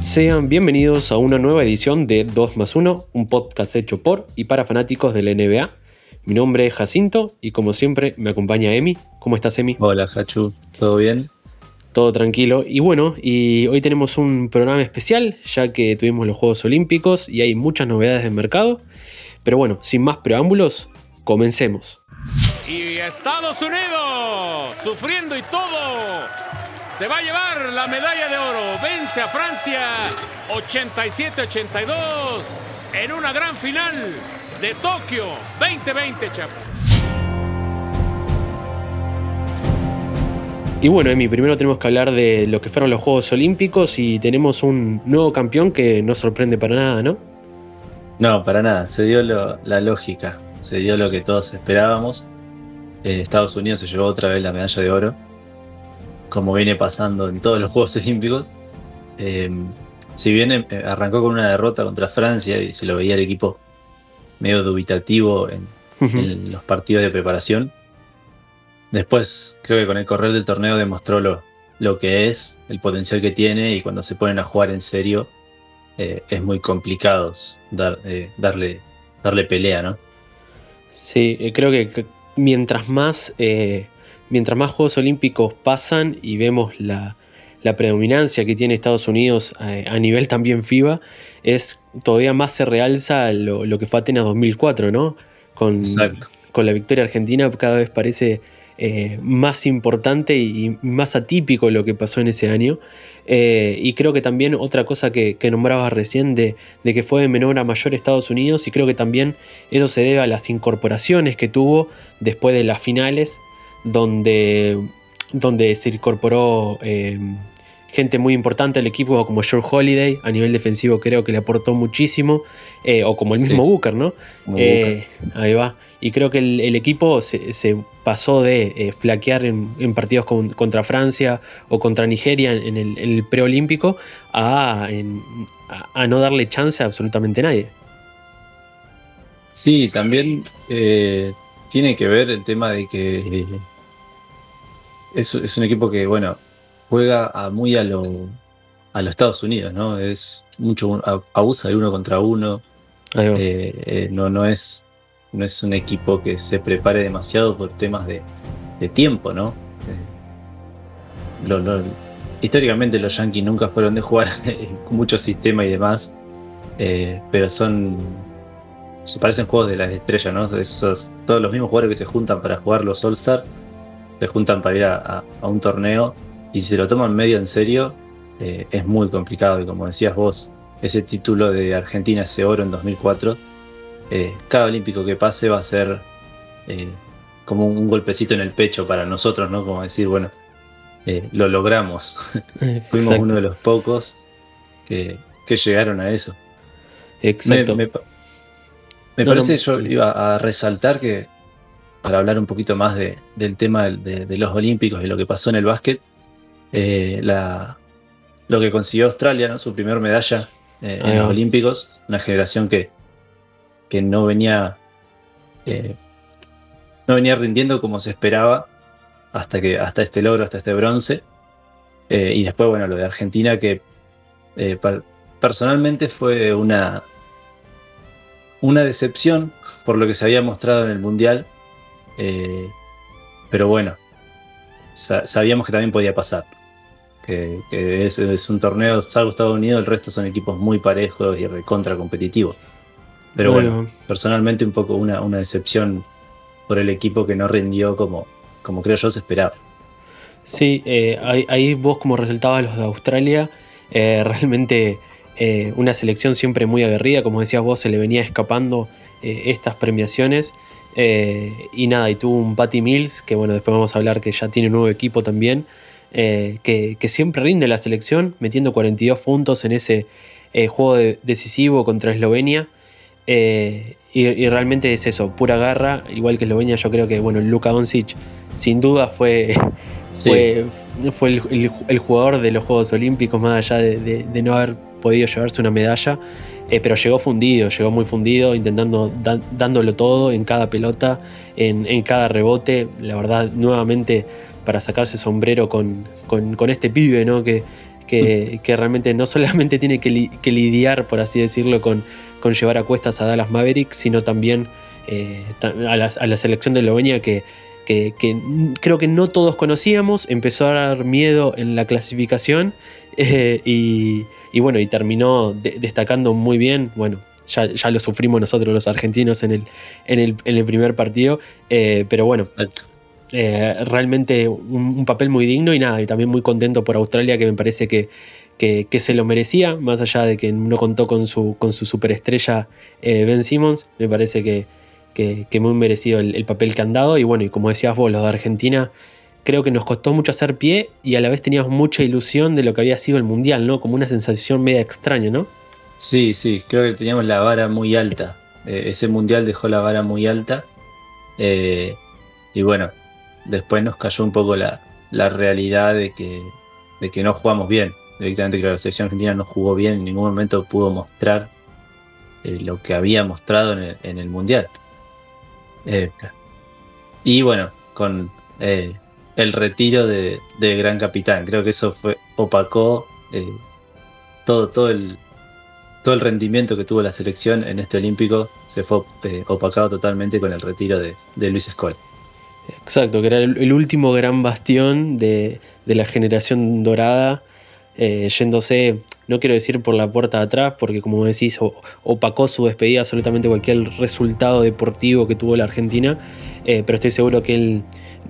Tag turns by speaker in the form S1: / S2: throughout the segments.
S1: Sean bienvenidos a una nueva edición de 2 más 1, un podcast hecho por y para fanáticos de la NBA. Mi nombre es Jacinto y como siempre me acompaña Emi. ¿Cómo estás Emi?
S2: Hola, Hachu, ¿todo bien?
S1: Todo tranquilo. Y bueno, y hoy tenemos un programa especial ya que tuvimos los Juegos Olímpicos y hay muchas novedades del mercado. Pero bueno, sin más preámbulos, comencemos.
S3: Y Estados Unidos, sufriendo y todo, se va a llevar la medalla de oro. Vence a Francia 87-82 en una gran final de Tokio 2020, chapa.
S1: Y bueno, Emi, primero tenemos que hablar de lo que fueron los Juegos Olímpicos y tenemos un nuevo campeón que no sorprende para nada, ¿no?
S2: No, para nada, se dio lo- la lógica, se dio lo que todos esperábamos. Eh, Estados Unidos se llevó otra vez la medalla de oro, como viene pasando en todos los Juegos Olímpicos. Eh, si bien eh, arrancó con una derrota contra Francia y se lo veía el equipo medio dubitativo en, en los partidos de preparación, después creo que con el correr del torneo demostró lo, lo que es, el potencial que tiene y cuando se ponen a jugar en serio eh, es muy complicado dar, eh, darle, darle pelea, ¿no?
S1: Sí, creo que que mientras más, eh, mientras más Juegos Olímpicos pasan y vemos la, la predominancia que tiene Estados Unidos eh, a nivel también FIBA, es todavía más se realza lo, lo que fue Atenas 2004, ¿no? Con,
S2: Exacto.
S1: con la victoria argentina cada vez parece eh, más importante y, y más atípico lo que pasó en ese año. Eh, y creo que también otra cosa que, que nombrabas recién de, de que fue de menor a mayor Estados Unidos, y creo que también eso se debe a las incorporaciones que tuvo después de las finales, donde, donde se incorporó eh, gente muy importante al equipo como George Holiday, a nivel defensivo creo que le aportó muchísimo, eh, o como el
S2: Sí.
S1: mismo Booker, ¿no? Eh, ahí va. Y creo que el, el equipo se, se pasó de eh, flaquear en, en partidos con- contra Francia o contra Nigeria en el, en el preolímpico a, en- a- a no darle chance a absolutamente nadie.
S2: Sí, también eh, tiene que ver el tema de que es, es un equipo que, bueno, juega a muy a lo a los Estados Unidos, ¿no? Es mucho abusa de uno contra uno. Eh, eh, no, no, es, no es un equipo que se prepare demasiado por temas de, de tiempo, ¿no? Eh, lo- lo- históricamente los Yankees nunca fueron de jugar con mucho sistema y demás, pero son. se parecen juegos de las estrellas, ¿no? Esos, todos los mismos jugadores que se juntan para jugar los All-Star se juntan para ir a, a- a un torneo y si se lo toman medio en serio, eh, es muy complicado. Y como decías vos, ese título de Argentina, ese oro en 2004, eh, cada olímpico que pase va a ser eh, como un golpecito en el pecho para nosotros, ¿no? Como decir, bueno, lo logramos. Fuimos uno de los pocos que, que llegaron a eso.
S1: Exacto.
S2: Me, me pa- me
S1: No,
S2: parece,
S1: no,
S2: yo iba a resaltar que, para hablar un poquito más de- del tema de, de los Olímpicos y lo que pasó en el básquet, eh, la, lo que consiguió Australia, ¿no? su primer medalla eh, en los. Olímpicos, una generación que, que no venía eh, no venía rindiendo como se esperaba hasta que hasta este logro, hasta este bronce. Y después, bueno, lo de Argentina, que per- personalmente fue una, una decepción por lo que se había mostrado en el Mundial. Eh, pero bueno, sa- sabíamos que también podía pasar. Que, que es, es un torneo, salvo Estados Unidos, el resto son equipos muy parejos y recontra competitivos. Pero bueno,
S1: Bueno.
S2: personalmente un poco una, una decepción por el equipo que no rindió como, como creo yo se esperaba.
S1: Sí, eh, ahí, ahí vos como resaltabas los de Australia, eh, realmente eh, una selección siempre muy aguerrida, como decías vos, se le venía escapando estas premiaciones. Eh, y nada, y tuvo un Patty Mills, que bueno, después vamos a hablar que ya tiene un nuevo equipo también, eh, que, que siempre rinde la selección, metiendo 42 puntos en ese eh, juego de- decisivo contra Eslovenia. Y, y realmente es eso, pura garra, igual que Eslovenia, yo creo que bueno, Luka Doncic sin duda fue,
S2: Sí.
S1: fue, fue el, el- el jugador de los Juegos Olímpicos, más allá de, de- de no haber podido llevarse una medalla, eh, pero llegó fundido, llegó muy fundido, intentando, dándolo todo en cada pelota, en, en cada rebote, la verdad, nuevamente para sacarse sombrero con, con- con este pibe, ¿no? Que, que, que realmente no solamente tiene que, li- que lidiar, por así decirlo, con, con llevar a cuestas a Dallas Mavericks, sino también eh, ta- a, la, a la selección de Eslovenia que, que, creo que no todos conocíamos, empezó a dar miedo en la clasificación eh, y, y bueno, y terminó de- destacando muy bien, bueno. Ya, ya lo sufrimos nosotros los argentinos en el, en el, en el primer partido, eh, pero bueno, eh, realmente un, un papel muy digno y nada, y también muy contento por Australia que me parece que, que, que se lo merecía, más allá de que no contó con su, con su superestrella Ben Simmons, me parece que, que, muy merecido el, el papel que han dado y bueno, y como decías vos, los de Argentina, creo que nos costó mucho hacer pie y a la vez teníamos mucha ilusión de lo que había sido el Mundial, ¿no? Como una sensación media extraña, ¿no?
S2: Sí, sí, creo que teníamos la vara muy alta. Eh, ese mundial dejó la vara muy alta. Eh, y bueno, después nos cayó un poco la, la realidad de que, de que no jugamos bien. Directamente que la selección argentina no jugó bien, en ningún momento pudo mostrar eh, lo que había mostrado en el, en el mundial. Y bueno, con eh, el retiro de, gran capitán, creo que eso fue opacó eh, todo, todo el, todo el rendimiento que tuvo la selección en este olímpico se fue eh, opacado totalmente con el retiro de, Luis Escola.
S1: Exacto, que era el, el último gran bastión de, de la generación dorada, yéndose, no quiero decir por la puerta de atrás, porque como decís, opacó su despedida absolutamente cualquier resultado deportivo que tuvo la Argentina, eh, pero estoy seguro que él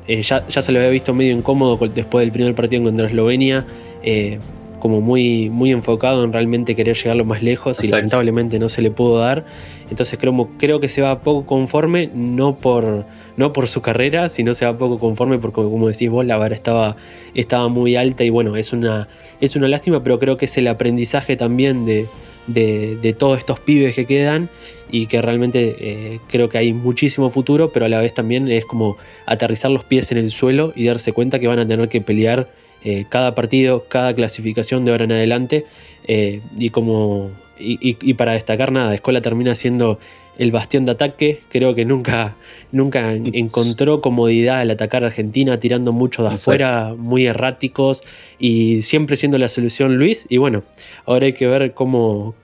S1: eh, ya, se lo había visto medio incómodo después del primer partido contra Eslovenia, eh, como muy, muy enfocado en realmente querer llegar lo más lejos y lamentablemente no se le pudo dar. Entonces creo, creo que se va poco conforme, no por, no por su carrera, sino se va poco conforme porque como decís vos, la vara estaba, estaba muy alta y bueno, es una, es una lástima, pero creo que es el aprendizaje también de, de, de todos estos pibes que quedan y que realmente eh, creo que hay muchísimo futuro, pero a la vez también es como aterrizar los pies en el suelo y darse cuenta que van a tener que pelear eh, cada partido, cada clasificación de ahora en adelante eh, y como y, y- y para destacar nada, Escola termina siendo el bastión de ataque, creo que nunca, nunca en- encontró comodidad al atacar a Argentina, tirando mucho de
S2: Exacto.
S1: afuera, muy erráticos y siempre siendo la solución Luis. Y bueno, ahora hay que ver cómo,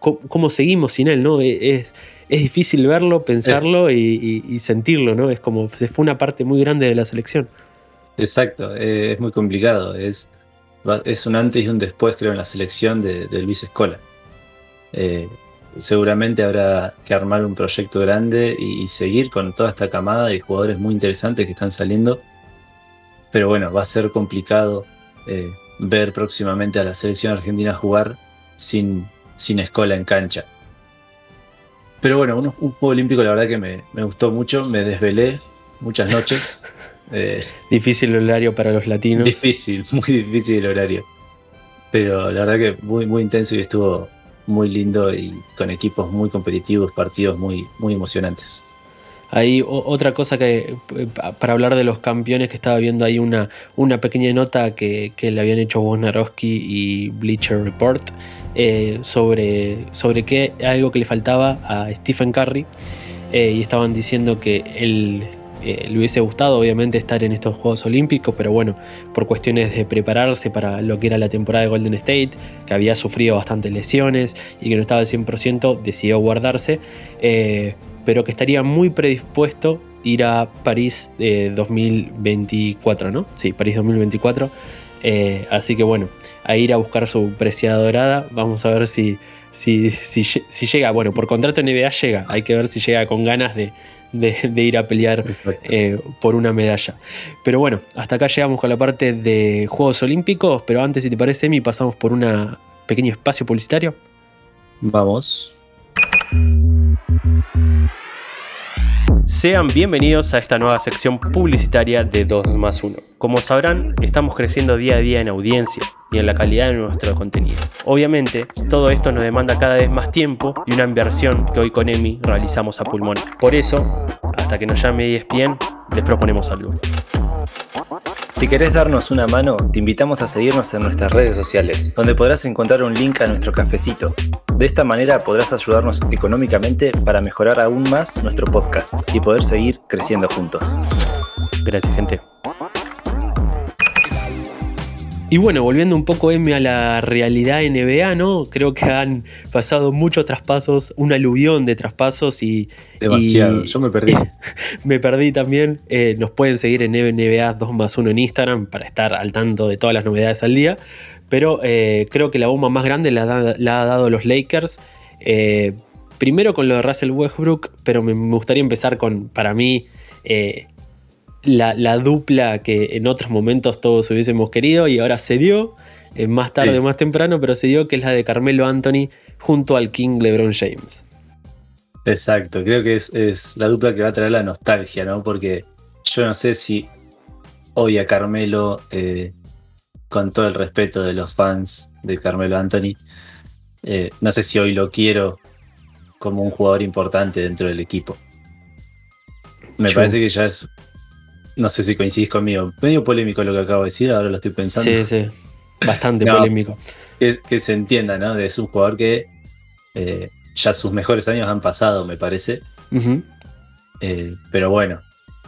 S1: cómo, seguimos sin él, ¿no? E, Es, es difícil verlo, pensarlo y, y- y sentirlo, ¿no? Es como se fue una parte muy grande de la selección.
S2: Exacto, eh, es muy complicado. Es, es un antes y un después, creo, en la selección de, de Luis Escola. Eh, seguramente habrá que armar un proyecto grande y, y seguir con toda esta camada de jugadores muy interesantes que están saliendo. Pero bueno, va a ser complicado eh, ver próximamente a la selección argentina jugar sin, sin Escola en cancha. Pero bueno, un, un juego olímpico la verdad que me, me gustó mucho, me desvelé muchas noches. Eh,
S1: Difícil el horario para los latinos.
S2: Difícil, muy difícil el horario. Pero la verdad que muy, muy intenso y estuvo muy lindo y con equipos muy competitivos, partidos muy, muy emocionantes.
S1: Ahí otra cosa que eh, pa- para hablar de los campeones que estaba viendo ahí una, una pequeña nota que, que le habían hecho Wojnarowski y Bleacher Report eh, sobre, sobre que algo que le faltaba a Stephen Curry eh, y estaban diciendo que él eh, le hubiese gustado obviamente estar en estos Juegos Olímpicos, pero bueno, por cuestiones de prepararse para lo que era la temporada de Golden State, que había sufrido bastantes lesiones y que no estaba al 100%, decidió guardarse. eh, pero que estaría muy predispuesto ir a París eh, 2024, ¿no? Sí, París 2024. Eh, así que bueno, a ir a buscar su preciada dorada. Vamos a ver si, si, si, si llega. Bueno, por contrato NBA llega. Hay que ver si llega con ganas de, de, de ir a pelear eh, por una medalla. Pero bueno, hasta acá llegamos con la parte de Juegos Olímpicos. Pero antes, si te parece, Emi, pasamos por un pequeño espacio publicitario.
S2: Vamos.
S1: Sean bienvenidos a esta nueva sección publicitaria de 2 más 1. Como sabrán, estamos creciendo día a día en audiencia y en la calidad de nuestro contenido. Obviamente, todo esto nos demanda cada vez más tiempo y una inversión que hoy con Emi realizamos a pulmón. Por eso, hasta que nos llame ESPN, les proponemos algo.
S2: Si querés darnos una mano, te invitamos a seguirnos en nuestras redes sociales, donde podrás encontrar un link a nuestro cafecito. De esta manera podrás ayudarnos económicamente para mejorar aún más nuestro podcast y poder seguir creciendo juntos.
S1: Gracias, gente. Y bueno, volviendo un poco M a la realidad NBA, ¿no? Creo que han pasado muchos traspasos, un aluvión de traspasos y.
S2: Demasiado,
S1: y-
S2: yo me perdí.
S1: me perdí también. Eh, nos pueden seguir en NBA 2 más 1 en Instagram para estar al tanto de todas las novedades al día. Pero eh, creo que la bomba más grande la, da- la ha dado los Lakers. Eh, primero con lo de Russell Westbrook, pero me, gustaría empezar con, para mí, eh, la, la dupla que en otros momentos todos hubiésemos querido y ahora se dio. eh, más tarde
S2: Sí.
S1: o más temprano, pero se dio que es la de Carmelo Anthony junto al King LeBron James.
S2: Exacto, creo que es, es la dupla que va a traer la nostalgia, ¿no? Porque yo no sé si hoy a Carmelo, eh, con todo el respeto de los fans de Carmelo Anthony, eh, no sé si hoy lo quiero como un jugador importante dentro del equipo. Me parece que ya es, no sé si coincidís conmigo, medio polémico lo que acabo de decir, ahora lo estoy pensando.
S1: Sí, sí. Bastante
S2: No.
S1: polémico.
S2: que, que se entienda, ¿no? De es un jugador que eh, ya sus mejores años han pasado, me parece. Eh, pero bueno,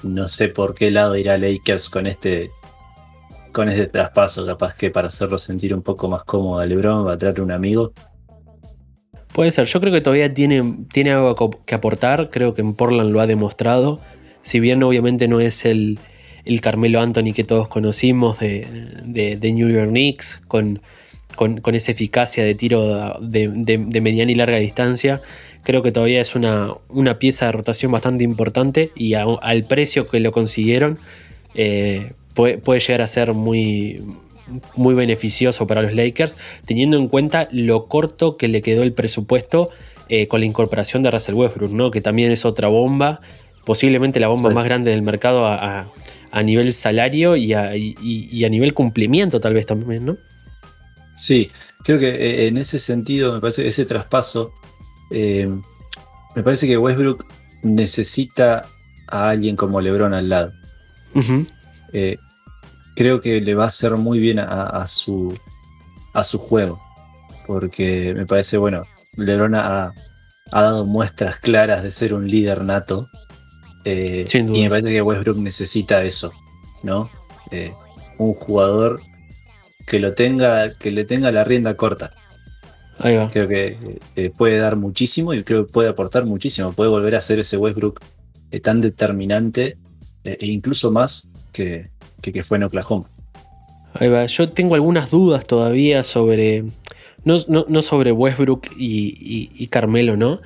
S2: no sé por qué lado irá Lakers con este con este traspaso, capaz que para hacerlo sentir un poco más cómodo a LeBron va a traer un amigo.
S1: Puede ser, yo creo que todavía tiene, tiene algo que aportar, creo que en Portland lo ha demostrado, si bien obviamente no es el, el Carmelo Anthony que todos conocimos de, de- New York Knicks, con, con- esa eficacia de tiro de, mediana y larga distancia, creo que todavía es una, una pieza de rotación bastante importante y al precio que lo consiguieron eh, puede, puede llegar a ser muy, muy beneficioso para los Lakers, teniendo en cuenta lo corto que le quedó el presupuesto eh, con la incorporación de Russell Westbrook, ¿no? que también es otra bomba, posiblemente la bomba
S2: Sí.
S1: más grande del mercado a, a- a nivel salario y a, y- y a nivel cumplimiento tal vez también, ¿no?
S2: Sí, creo que eh, en ese sentido, me parece ese traspaso, eh, me parece que Westbrook necesita a alguien como LeBron al lado. Eh, creo que le va a hacer muy bien a, a su, a su juego. Porque me parece, bueno, LeBron ha, ha dado muestras claras de ser un líder nato. Eh,
S1: Sin
S2: y me parece que Westbrook necesita eso, ¿no? Eh, un jugador que lo tenga, que le tenga la rienda corta.
S1: Ahí va.
S2: Creo que eh, puede dar muchísimo y creo que puede aportar muchísimo. Puede volver a ser ese Westbrook tan determinante e incluso más que, que, que fue en Oklahoma.
S1: Ahí va. Yo tengo algunas dudas todavía sobre. No, no- no sobre Westbrook y, y- y Carmelo, ¿no?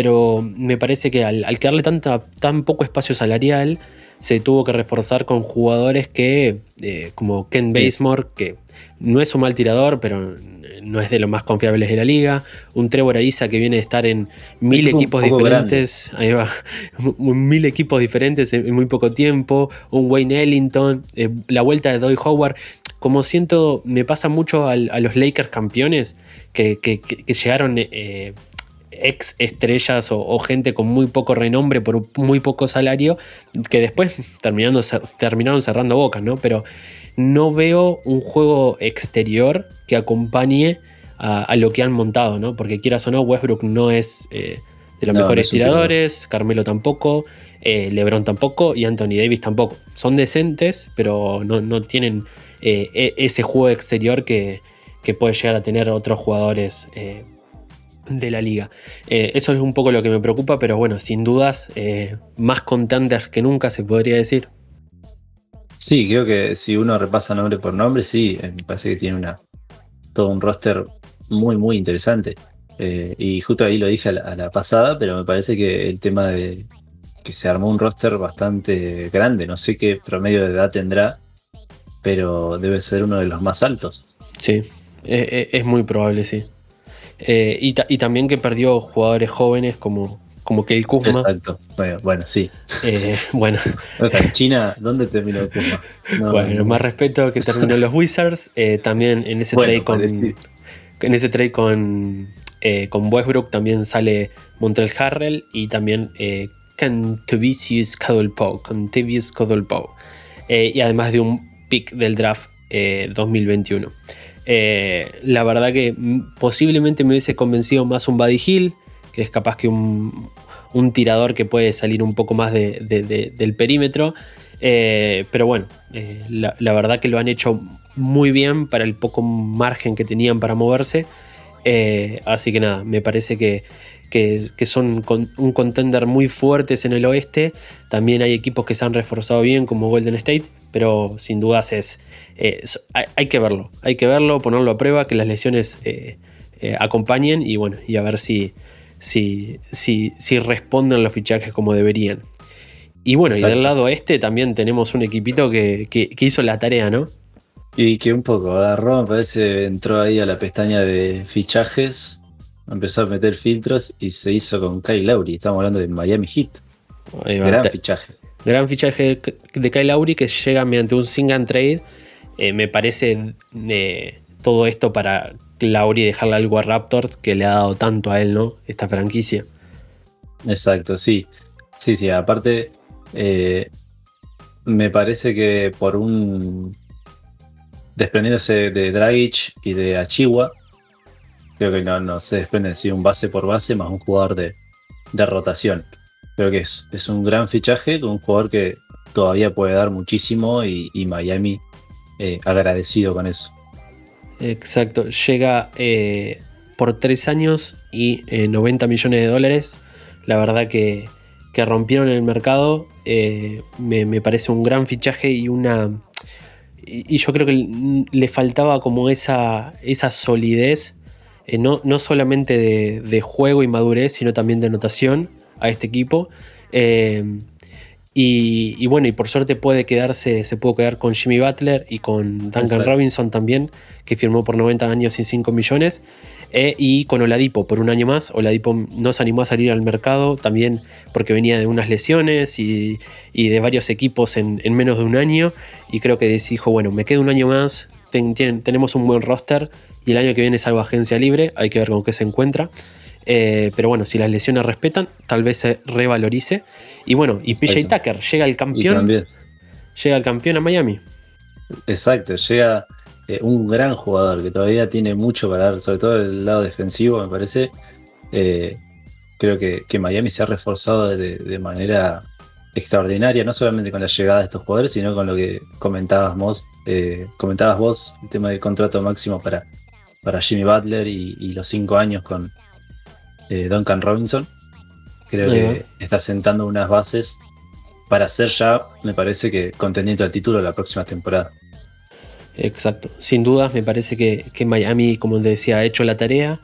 S1: Pero me parece que al, al quedarle tanta, tan poco espacio salarial, se tuvo que reforzar con jugadores que, eh, como Ken. Basemore, que no es un mal tirador, pero no es de los más confiables de la liga. Un Trevor Ariza que viene de estar en mil equipos diferentes. Ahí va. mil equipos diferentes en, muy poco tiempo. Un Wayne Ellington. eh, la vuelta de Doy Howard. Como siento, me pasa mucho a los Lakers campeones que, que- que- que llegaron eh, ex estrellas o, o gente con muy poco renombre por muy poco salario, que después terminando, terminaron cerrando bocas, ¿no? Pero no veo un juego exterior que acompañe a, a lo que han montado, ¿no? Porque quieras o no, Westbrook no es eh, de los
S2: No,
S1: mejores
S2: no
S1: tiradores, Carmelo tampoco, eh, LeBron tampoco y Anthony Davis tampoco. Son decentes, pero no, no tienen eh, e- ese juego exterior que, que puede llegar a tener otros jugadores de la liga. Eh, eso es un poco lo que me preocupa, pero bueno, sin dudas, eh, más contenders que nunca se podría decir.
S2: Sí, creo que si uno repasa nombre por nombre, sí, eh, me parece que tiene una todo un roster muy, muy interesante. Eh, y justo ahí lo dije a la, a la pasada, pero me parece que el tema de que se armó un roster bastante grande, no sé qué promedio de edad tendrá, pero debe ser uno de los más altos.
S1: Sí, eh, eh, es muy probable, sí. Eh, y, ta- y también que perdió jugadores jóvenes como, como Kyle Kuzma.
S2: Exacto. Bueno, bueno sí.
S1: Eh, bueno,
S2: China, ¿dónde terminó Kuzma? No,
S1: bueno,
S2: no.
S1: más respeto que terminó los Wizards. eh, también en ese
S2: Bueno,
S1: trade con.
S2: parecido.
S1: En ese trade con, con Westbrook también sale Montrell Harrell y también eh. Eh, y además de un pick del draft eh, 2021. Eh, la verdad que posiblemente me hubiese convencido más un Buddy Hill, que es capaz que un, tirador que puede salir un poco más de- de- de- del perímetro. Eh, pero bueno, eh, la, verdad que lo han hecho muy bien para el poco margen que tenían para moverse. Así que nada, me parece que, que- son un contender muy fuertes en el oeste. También hay equipos que se han reforzado bien, como Golden State, pero sin dudas es. eh, hay, hay que verlo, hay que verlo, ponerlo a prueba, que las lesiones eh, eh, acompañen y bueno, y a ver si, si, si, si responden los fichajes como deberían. Y bueno, y del lado este también tenemos un equipito que, que- que hizo la tarea, ¿no?
S2: Y que un poco agarró, me parece, entró ahí a la pestaña de fichajes, empezó a meter filtros y se hizo con Kyle Lowry. Estamos hablando de Miami Heat. Gran fichaje.
S1: Gran fichaje de Kyle Lowry que llega mediante un sing and trade. Eh, me parece eh, todo esto para Lowry dejarle algo a Raptors que le ha dado tanto a él, ¿no? Esta franquicia.
S2: Exacto, sí. Sí, sí, aparte, eh, me parece que por un. desprendiéndose de Dragic y de Achiwa, creo que no, se desprende sí, un base por base más un jugador de rotación. Creo que es, es un gran fichaje, un jugador que todavía puede dar muchísimo y, Miami eh, agradecido con eso.
S1: Exacto. Llega eh, por tres años y eh, 90 millones de dólares. La verdad que, que rompieron el mercado. Eh, me, me parece un gran fichaje y una. Y, yo creo que le faltaba como esa, esa solidez. eh, no, no solamente de, de juego y madurez, sino también de anotación a este equipo. Eh, y, y bueno, y por suerte puede quedarse, se pudo quedar con Jimmy Butler y con Duncan
S2: Exacto.
S1: Robinson también, que firmó por 90 años y 5 millones. eh, y con Oladipo por un año más. Oladipo no se animó a salir al mercado también porque venía de unas lesiones y, y de varios equipos en, en menos de un año. Y creo que dijo, bueno, me quedo un año más, ten- tienen- tenemos un buen roster y el año que viene salgo a agencia libre, hay que ver con qué se encuentra. Eh, pero bueno, si las lesiones respetan, tal vez se revalorice. Y bueno, y PJ. Tucker llega el campeón, llega el campeón a Miami.
S2: exacto, llega eh, un gran jugador que todavía tiene mucho para dar, sobre todo el lado defensivo, me parece. Eh, creo que, que Miami se ha reforzado de, de manera extraordinaria, no solamente con la llegada de estos jugadores, sino con lo que comentabas vos, comentabas vos, el tema del contrato máximo para, para Jimmy Butler y, y los cinco años con eh, Duncan Robinson. Creo
S1: Ahí
S2: que está sentando unas bases para ser ya, me parece que contendiente al título la próxima temporada.
S1: Exacto. Sin dudas, me parece que, que Miami, como te decía, ha hecho la tarea.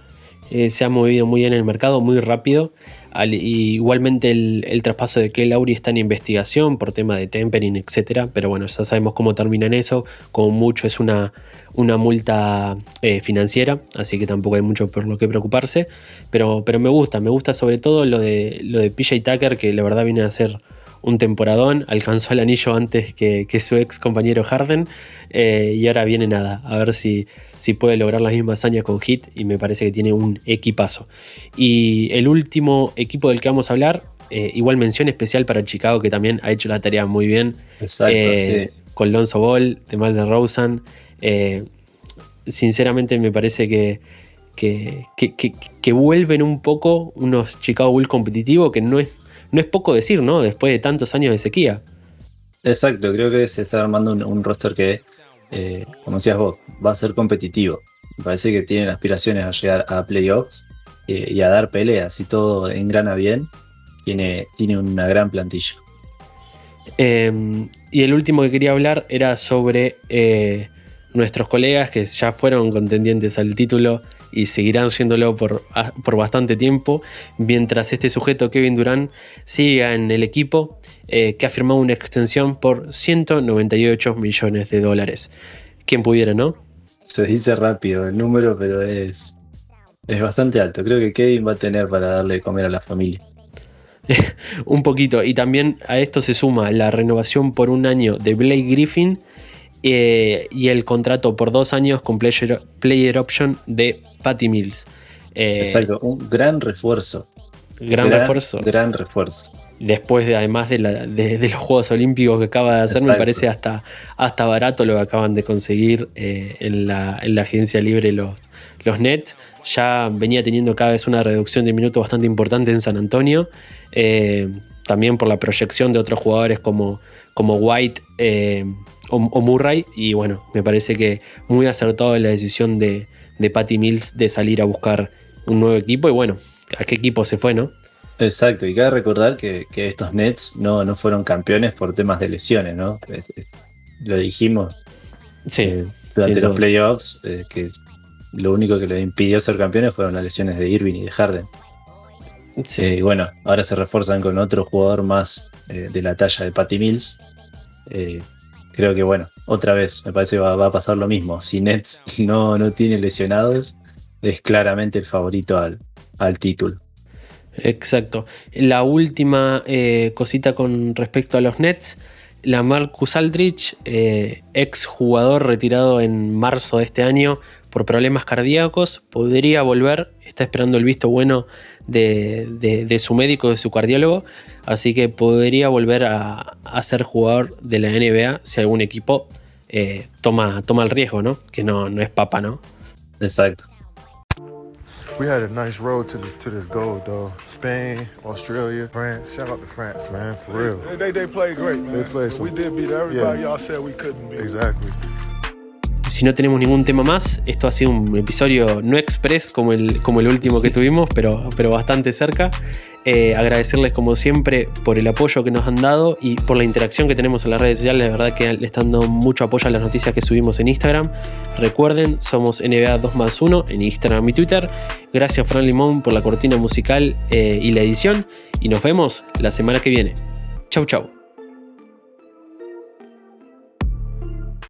S1: eh, se ha movido muy bien en el mercado, muy rápido. Al- igualmente el, el traspaso de Kyle Lowry está en investigación por tema de tempering, etc. Pero bueno, ya sabemos cómo termina en eso. Como mucho es una, una multa eh, financiera, así que tampoco hay mucho por lo que preocuparse. Pero, pero me gusta, me gusta sobre todo lo de, lo de PJ Tucker, que la verdad viene a ser un temporadón, alcanzó el anillo antes que, que su ex compañero Harden eh, y ahora viene nada, a ver si, si puede lograr la misma hazaña con Hit y me parece que tiene un equipazo. Y el último equipo del que vamos a hablar, eh, igual mención especial para Chicago que también ha hecho la tarea muy bien
S2: Exacto,
S1: eh,
S2: sí.
S1: con Lonzo Ball, Temal de Rosen. sinceramente me parece que, que, que- que- que vuelven un poco unos Chicago Bulls competitivos que no es, no es poco decir, ¿no? Después de tantos años de sequía.
S2: Exacto, creo que se está armando un, un roster que, eh, como decías vos, va a ser competitivo. Me parece que tienen aspiraciones a llegar a playoffs eh, y a dar peleas. Si todo engrana bien, tiene, tiene una gran plantilla.
S1: Eh, y el último que quería hablar era sobre eh, nuestros colegas que ya fueron contendientes al título y seguirán siéndolo por, por bastante tiempo, mientras este sujeto Kevin Durant siga en el equipo, eh, que ha firmado una extensión por 198 millones de dólares. ¿Quién pudiera, no?
S2: Se dice rápido el número, pero es, es bastante alto. Creo que Kevin va a tener para darle de comer a la familia.
S1: un poquito. Y también a esto se suma la renovación por un año de Blake Griffin eh, y el contrato por dos años con player, player option de Patty Mills.
S2: Eh, Exacto, un gran refuerzo.
S1: Gran, refuerzo.
S2: Gran refuerzo.
S1: Después, de, además de, los Juegos Olímpicos que acaba de hacer, me parece hasta, hasta barato lo que acaban de conseguir eh, en, la, en, la, agencia libre los, los Nets. Ya venía teniendo cada vez una reducción de minutos bastante importante en San Antonio. Eh, también por la proyección de otros jugadores como, como White o, o, Murray. Y bueno, me parece que muy acertado la decisión de, de Patty Mills de salir a buscar un nuevo equipo. Y bueno, ¿a qué equipo se fue, no?
S2: Exacto, y cabe recordar que, que estos Nets no, no, fueron campeones por temas de lesiones, ¿no? Lo dijimos
S1: sí,
S2: eh, durante los playoffs, eh, que lo único que le impidió ser campeones fueron las lesiones de Irving y de Harden.
S1: Sí.
S2: Eh, y bueno, ahora se refuerzan con otro jugador más eh, de la talla de Patty Mills. Eh, creo que bueno, otra vez me parece que va, va, a pasar lo mismo. Si Nets no, no tiene lesionados, es claramente el favorito al, al título.
S1: Exacto. La última cosita con respecto a los Nets. La Marcus Aldrich, ex jugador retirado en marzo de este año por problemas cardíacos, podría volver. Está esperando el visto bueno de, de, de su médico, de su cardiólogo. Así que podría volver a, a, ser jugador de la NBA si algún equipo eh, toma, toma el riesgo, ¿no? Que no, no es papa, ¿no?
S2: Exacto.
S4: we had a nice road to this to this goal, though. Spain, Australia, France. Shout out to France, man, for real.
S5: They they, they played great, man.
S4: They played some,
S5: we did beat everybody yeah. y'all said we couldn't beat.
S4: Exactly.
S1: Si no tenemos ningún tema más, esto ha sido un episodio no express como el, como el último que tuvimos, pero, pero bastante cerca. Eh, agradecerles como siempre por el apoyo que nos han dado y por la interacción que tenemos en las redes sociales. La verdad que le están dando mucho apoyo a las noticias que subimos en Instagram. Recuerden, somos NBA 2 más 1 en Instagram y Twitter. Gracias Fran Limón por la cortina musical eh, y la edición. Y nos vemos la semana que viene. Chau chau.